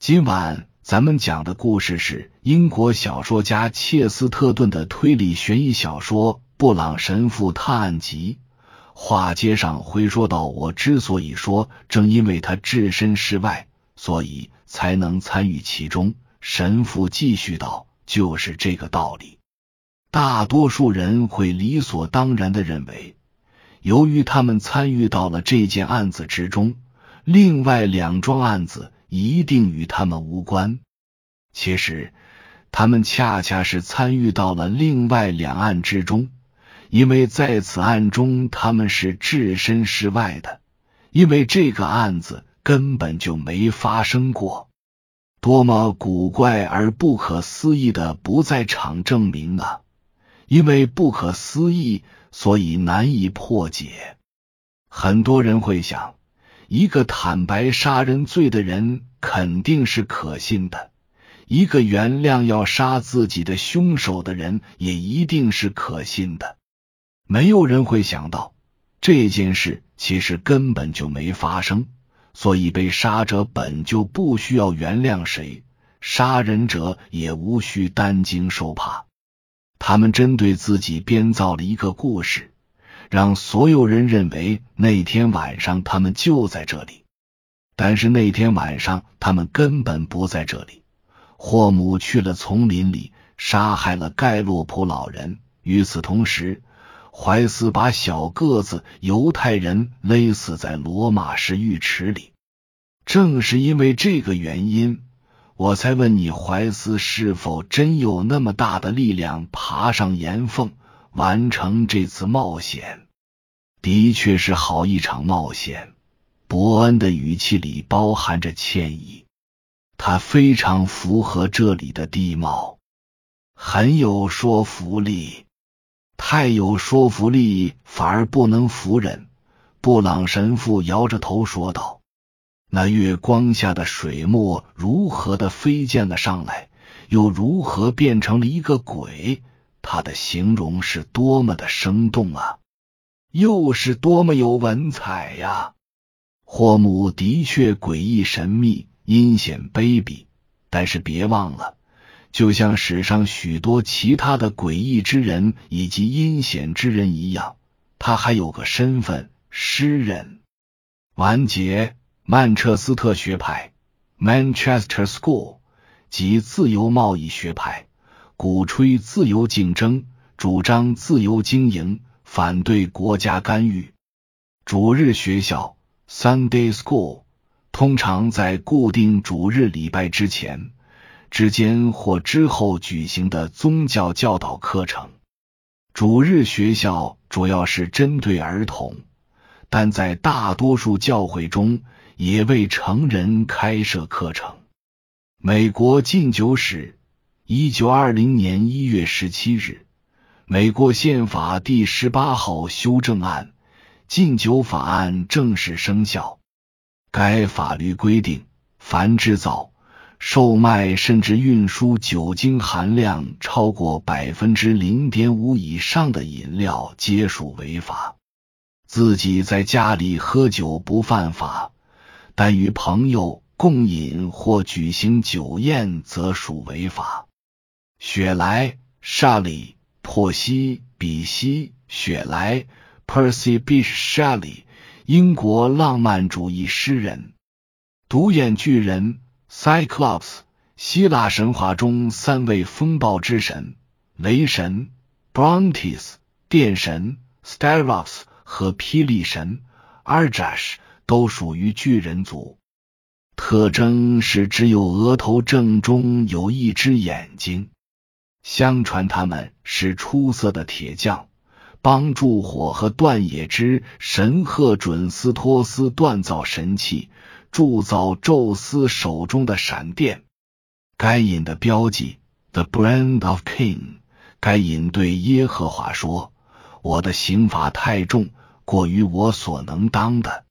今晚咱们讲的故事是英国小说家切斯特顿的推理悬疑小说《布朗神父探案集》。话接上回说到，我之所以说，正因为他置身事外，所以才能参与其中。神父继续道：“就是这个道理。大多数人会理所当然的认为，由于他们参与到了这件案子之中，另外两桩案子。”一定与他们无关。其实，他们恰恰是参与到了另外两案之中，因为在此案中他们是置身事外的，因为这个案子根本就没发生过。多么古怪而不可思议的不在场证明啊！因为不可思议，所以难以破解。很多人会想。一个坦白杀人罪的人肯定是可信的，一个原谅要杀自己的凶手的人也一定是可信的。没有人会想到这件事其实根本就没发生，所以被杀者本就不需要原谅谁，杀人者也无需担惊受怕。他们针对自己编造了一个故事。让所有人认为那天晚上他们就在这里，但是那天晚上他们根本不在这里。霍姆去了丛林里，杀害了盖洛普老人。与此同时，怀斯把小个子犹太人勒死在罗马式浴池里。正是因为这个原因，我才问你，怀斯是否真有那么大的力量爬上岩缝？完成这次冒险，的确是好一场冒险。伯恩的语气里包含着歉意，他非常符合这里的地貌，很有说服力，太有说服力反而不能服人。布朗神父摇着头说道：“那月光下的水墨如何的飞溅了上来，又如何变成了一个鬼？”他的形容是多么的生动啊，又是多么有文采呀！霍姆的确诡异神秘、阴险卑鄙，但是别忘了，就像史上许多其他的诡异之人以及阴险之人一样，他还有个身份——诗人。完结曼彻斯特学派 （Manchester School） 及自由贸易学派。鼓吹自由竞争，主张自由经营，反对国家干预。主日学校 （Sunday School） 通常在固定主日礼拜之前、之间或之后举行的宗教教导课程。主日学校主要是针对儿童，但在大多数教会中也为成人开设课程。美国禁酒史。一九二零年一月十七日，美国宪法第十八号修正案（禁酒法案）正式生效。该法律规定，凡制造、售卖甚至运输酒精含量超过百分之零点五以上的饮料，皆属违法。自己在家里喝酒不犯法，但与朋友共饮或举行酒宴，则属违法。雪莱、莎莉、珀西、比西、雪莱 （Percy Bysshe Shelley），英国浪漫主义诗人。独眼巨人 （Cyclops），希腊神话中三位风暴之神：雷神 （Brontes）、电神 （Styros） 和霹雳神 （Arjash） 都属于巨人族。特征是只有额头正中有一只眼睛。相传他们是出色的铁匠，帮助火和断野之神赫准斯托斯锻造神器，铸造宙斯手中的闪电。该隐的标记，The Brand of King。该隐对耶和华说：“我的刑罚太重，过于我所能当的。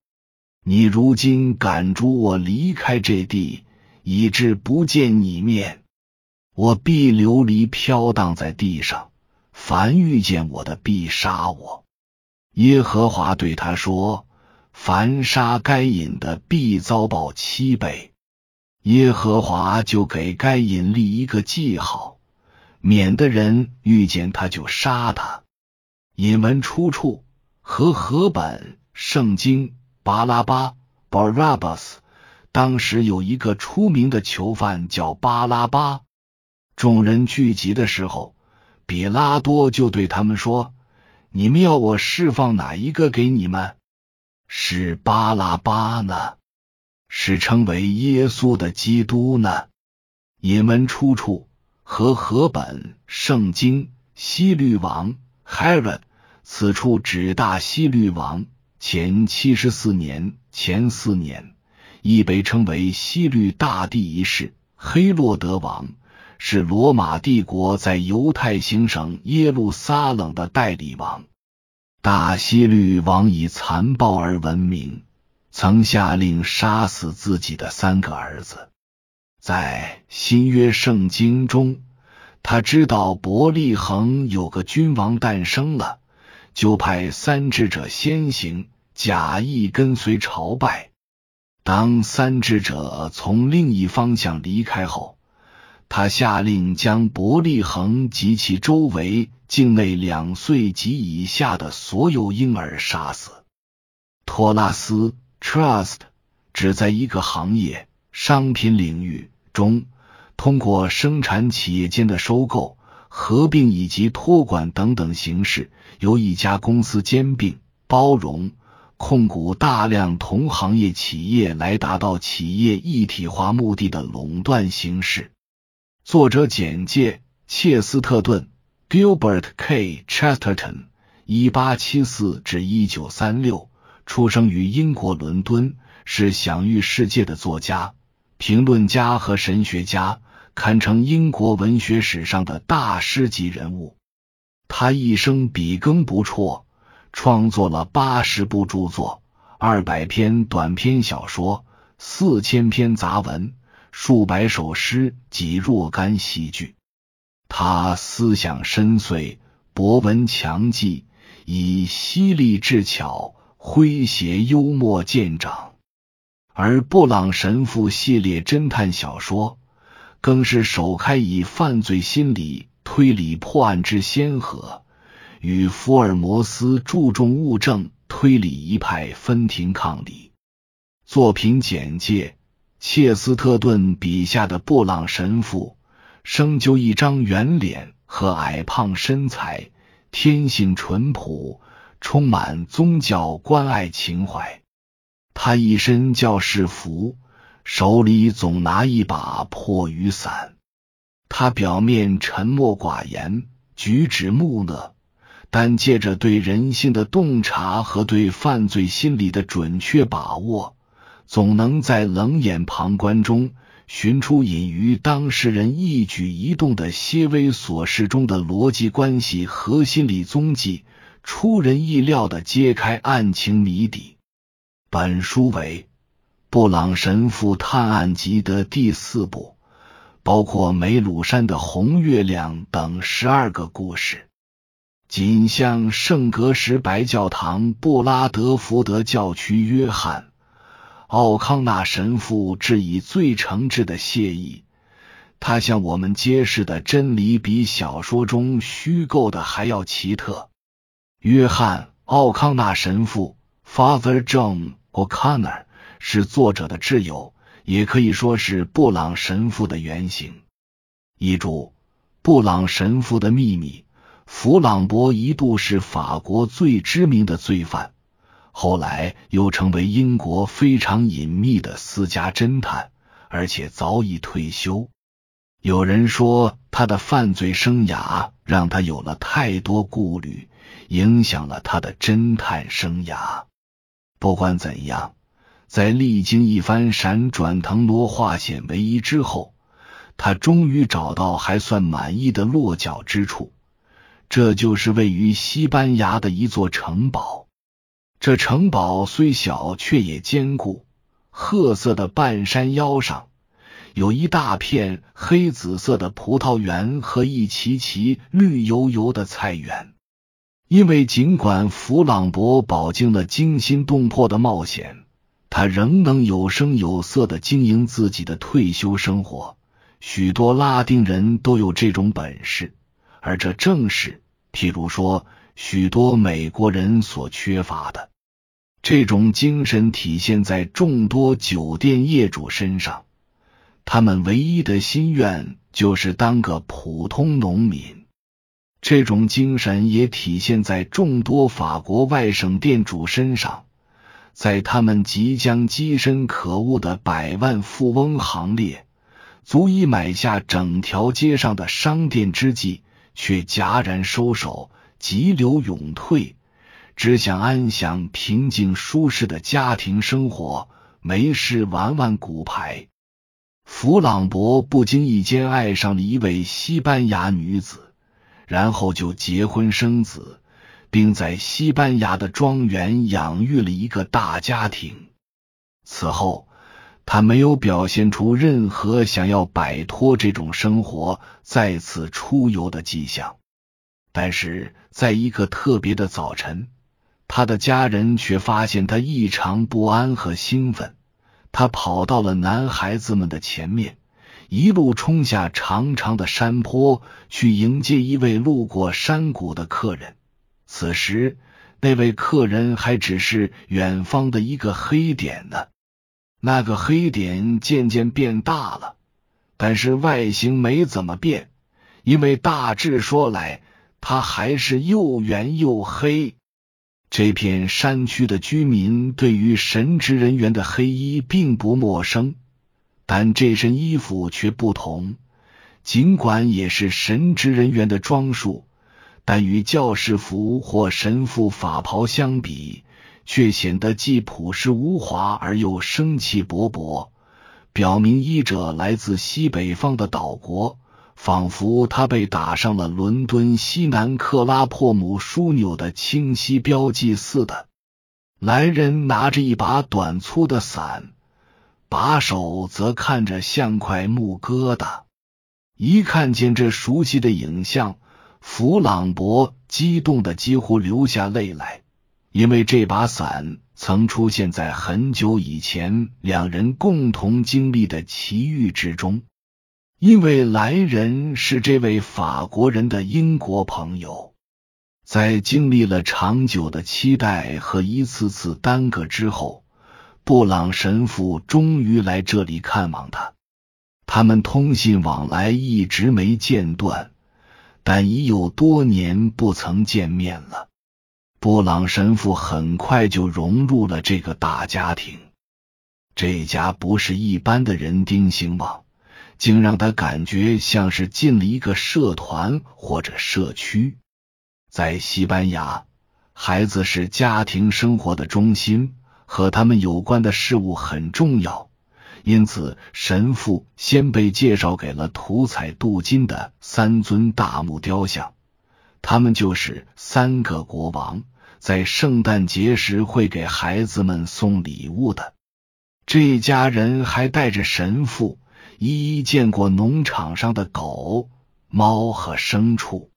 你如今赶逐我离开这地，以致不见你面。”我必流离飘荡在地上，凡遇见我的必杀我。耶和华对他说：“凡杀该隐的，必遭报七倍。”耶和华就给该隐立一个记号，免得人遇见他就杀他。引文出处和合本圣经巴拉巴 Barabbas。当时有一个出名的囚犯叫巴拉巴。众人聚集的时候，比拉多就对他们说：“你们要我释放哪一个给你们？是巴拉巴呢？是称为耶稣的基督呢？”引文出处和合本圣经西律王 h e r o n 此处指大西律王前七十四年前四年，亦被称为西律大帝一世黑洛德王。是罗马帝国在犹太行省耶路撒冷的代理王。大希律王以残暴而闻名，曾下令杀死自己的三个儿子。在新约圣经中，他知道伯利恒有个君王诞生了，就派三智者先行，假意跟随朝拜。当三智者从另一方向离开后，他下令将伯利恒及其周围境内两岁及以下的所有婴儿杀死。托拉斯 （Trust） 只在一个行业——商品领域中，通过生产企业间的收购、合并以及托管等等形式，由一家公司兼并、包容、控股大量同行业企业，来达到企业一体化目的的垄断形式。作者简介：切斯特顿 （Gilbert K. Chesterton，一八七四至一九三六）出生于英国伦敦，是享誉世界的作家、评论家和神学家，堪称英国文学史上的大师级人物。他一生笔耕不辍，创作了八十部著作、二百篇短篇小说、四千篇杂文。数百首诗及若干戏剧，他思想深邃，博闻强记，以犀利智巧、诙谐幽默见长。而布朗神父系列侦探小说，更是首开以犯罪心理推理破案之先河，与福尔摩斯注重物证推理一派分庭抗礼。作品简介。切斯特顿笔下的布朗神父，生就一张圆脸和矮胖身材，天性淳朴，充满宗教关爱情怀。他一身教士服，手里总拿一把破雨伞。他表面沉默寡言，举止木讷，但借着对人性的洞察和对犯罪心理的准确把握。总能在冷眼旁观中寻出隐于当事人一举一动的些微琐事中的逻辑关系和心理踪迹，出人意料的揭开案情谜底。本书为布朗神父探案集的第四部，包括梅鲁山的红月亮等十二个故事。仅向圣格什白教堂布拉德福德教区约翰。奥康纳神父致以最诚挚的谢意。他向我们揭示的真理比小说中虚构的还要奇特。约翰·奥康纳神父 （Father John O'Connor） 是作者的挚友，也可以说是布朗神父的原型。遗著《布朗神父的秘密》。弗朗博一度是法国最知名的罪犯。后来又成为英国非常隐秘的私家侦探，而且早已退休。有人说他的犯罪生涯让他有了太多顾虑，影响了他的侦探生涯。不管怎样，在历经一番闪转腾挪、化险为夷之后，他终于找到还算满意的落脚之处，这就是位于西班牙的一座城堡。这城堡虽小，却也坚固。褐色的半山腰上，有一大片黑紫色的葡萄园和一齐齐绿油油的菜园。因为尽管弗朗博饱经了惊心动魄的冒险，他仍能有声有色的经营自己的退休生活。许多拉丁人都有这种本事，而这正是，譬如说，许多美国人所缺乏的。这种精神体现在众多酒店业主身上，他们唯一的心愿就是当个普通农民。这种精神也体现在众多法国外省店主身上，在他们即将跻身可恶的百万富翁行列。足以买下整条街上的商店之际，却戛然收手，急流勇退，只想安享平静舒适的家庭生活，没事玩玩骨牌。弗朗博不经意间爱上了一位西班牙女子，然后就结婚生子，并在西班牙的庄园养育了一个大家庭。此后。他没有表现出任何想要摆脱这种生活、再次出游的迹象，但是在一个特别的早晨，他的家人却发现他异常不安和兴奋。他跑到了男孩子们的前面，一路冲下长长的山坡，去迎接一位路过山谷的客人。此时，那位客人还只是远方的一个黑点呢。那个黑点渐渐变大了，但是外形没怎么变，因为大致说来，它还是又圆又黑。这片山区的居民对于神职人员的黑衣并不陌生，但这身衣服却不同。尽管也是神职人员的装束，但与教士服或神父法袍相比。却显得既朴实无华而又生气勃勃，表明医者来自西北方的岛国，仿佛他被打上了伦敦西南克拉珀姆枢纽的清晰标记似的。来人拿着一把短粗的伞，把手则看着像块木疙瘩。一看见这熟悉的影像，弗朗博激动的几乎流下泪来。因为这把伞曾出现在很久以前两人共同经历的奇遇之中，因为来人是这位法国人的英国朋友，在经历了长久的期待和一次次耽搁之后，布朗神父终于来这里看望他。他们通信往来一直没间断，但已有多年不曾见面了。布朗神父很快就融入了这个大家庭。这家不是一般的人丁兴旺，竟让他感觉像是进了一个社团或者社区。在西班牙，孩子是家庭生活的中心，和他们有关的事物很重要。因此，神父先被介绍给了涂彩镀金的三尊大木雕像。他们就是三个国王，在圣诞节时会给孩子们送礼物的。这家人还带着神父一一见过农场上的狗、猫和牲畜。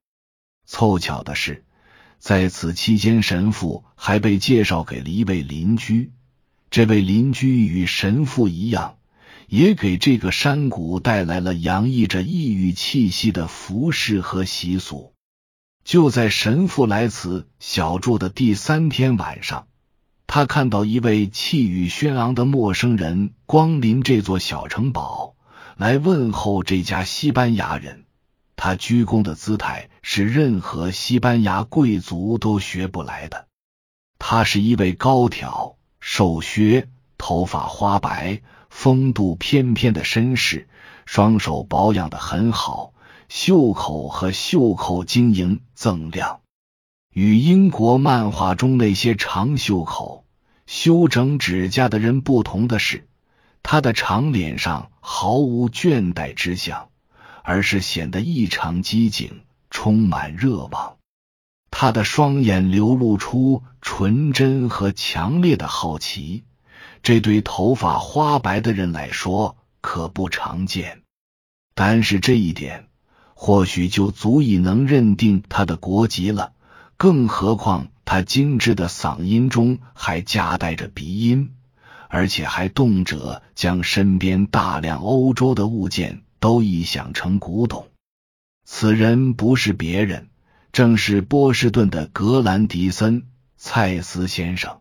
凑巧的是，在此期间，神父还被介绍给了一位邻居。这位邻居与神父一样，也给这个山谷带来了洋溢着异域气息的服饰和习俗。就在神父来此小住的第三天晚上，他看到一位气宇轩昂的陌生人光临这座小城堡，来问候这家西班牙人。他鞠躬的姿态是任何西班牙贵族都学不来的。他是一位高挑、瘦削、头发花白、风度翩翩的绅士，双手保养的很好。袖口和袖口晶莹锃亮，与英国漫画中那些长袖口、修整指甲的人不同的是，他的长脸上毫无倦怠之象，而是显得异常机警，充满热望。他的双眼流露出纯真和强烈的好奇，这对头发花白的人来说可不常见。但是这一点。或许就足以能认定他的国籍了，更何况他精致的嗓音中还夹带着鼻音，而且还动辄将身边大量欧洲的物件都臆想成古董。此人不是别人，正是波士顿的格兰迪森·蔡斯先生，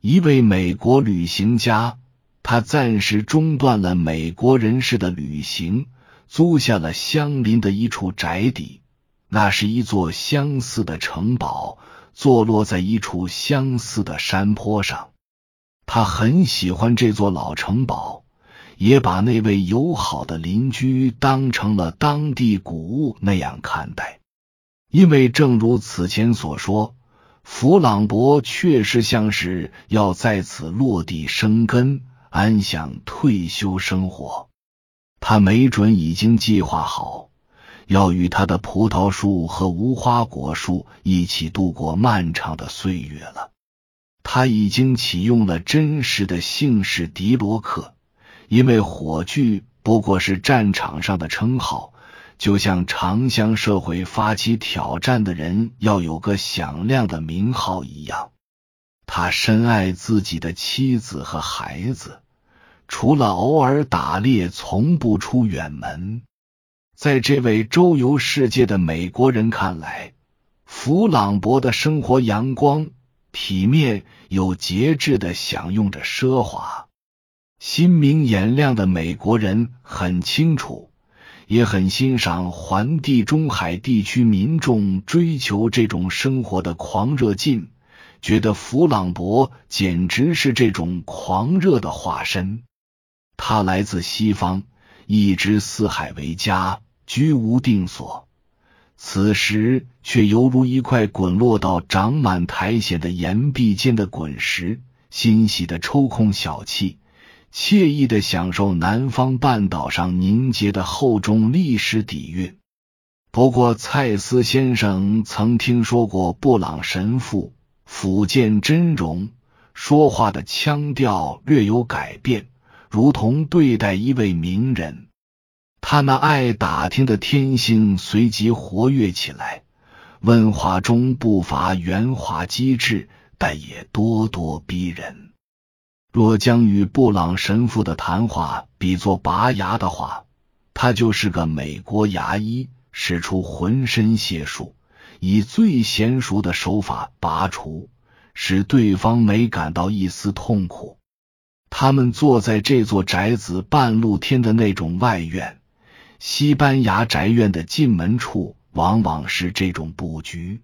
一位美国旅行家。他暂时中断了美国人士的旅行，租下了相邻的一处宅邸。那是一座相似的城堡，坐落在一处相似的山坡上。他很喜欢这座老城堡，也把那位友好的邻居当成了当地古物那样看待。因为正如此前所说，弗朗博确实像是要在此落地生根。安享退休生活，他没准已经计划好要与他的葡萄树和无花果树一起度过漫长的岁月了。他已经启用了真实的姓氏迪罗克，因为火炬不过是战场上的称号，就像常向社会发起挑战的人要有个响亮的名号一样。他深爱自己的妻子和孩子，除了偶尔打猎，从不出远门。在这位周游世界的美国人看来，弗朗博的生活阳光、体面、有节制的享用着奢华。心明眼亮的美国人很清楚，也很欣赏环地中海地区民众追求这种生活的狂热劲。觉得弗朗博简直是这种狂热的化身。他来自西方，一直四海为家，居无定所。此时却犹如一块滚落到长满苔藓的岩壁间的滚石，欣喜的抽空小气，惬意的享受南方半岛上凝结的厚重历史底蕴。不过，蔡斯先生曾听说过布朗神父。福建真容，说话的腔调略有改变，如同对待一位名人。他那爱打听的天性随即活跃起来，问话中不乏圆滑机智，但也咄咄逼人。若将与布朗神父的谈话比作拔牙的话，他就是个美国牙医，使出浑身解数。以最娴熟的手法拔除，使对方没感到一丝痛苦。他们坐在这座宅子半露天的那种外院，西班牙宅院的进门处往往是这种布局。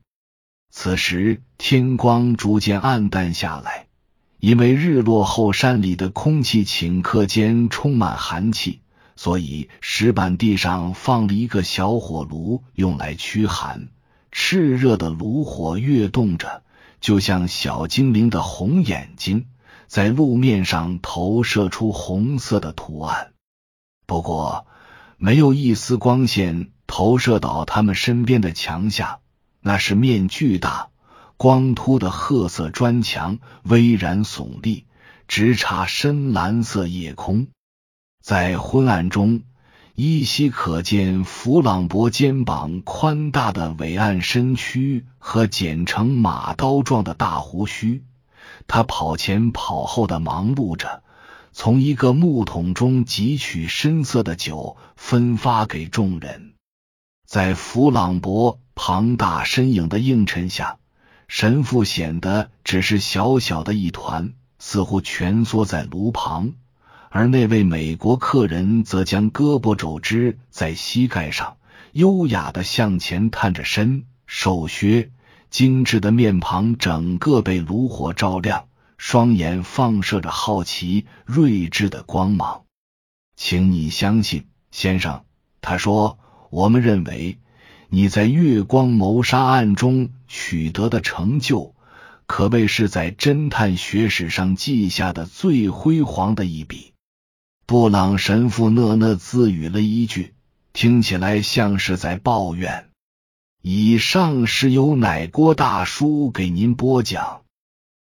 此时天光逐渐暗淡下来，因为日落后山里的空气顷刻间充满寒气，所以石板地上放了一个小火炉，用来驱寒。炽热的炉火跃动着，就像小精灵的红眼睛，在路面上投射出红色的图案。不过，没有一丝光线投射到他们身边的墙下，那是面巨大、光秃的褐色砖墙，巍然耸立，直插深蓝色夜空。在昏暗中。依稀可见弗朗博肩膀宽大的伟岸身躯和剪成马刀状的大胡须。他跑前跑后的忙碌着，从一个木桶中汲取深色的酒，分发给众人。在弗朗博庞大身影的映衬下，神父显得只是小小的一团，似乎蜷缩在炉旁。而那位美国客人则将胳膊肘支在膝盖上，优雅的向前探着身，瘦削精致的面庞整个被炉火照亮，双眼放射着好奇睿智的光芒。请你相信，先生，他说：“我们认为你在月光谋杀案中取得的成就，可谓是在侦探学史上记下的最辉煌的一笔。”布朗神父讷讷自语了一句，听起来像是在抱怨。以上是由奶锅大叔给您播讲，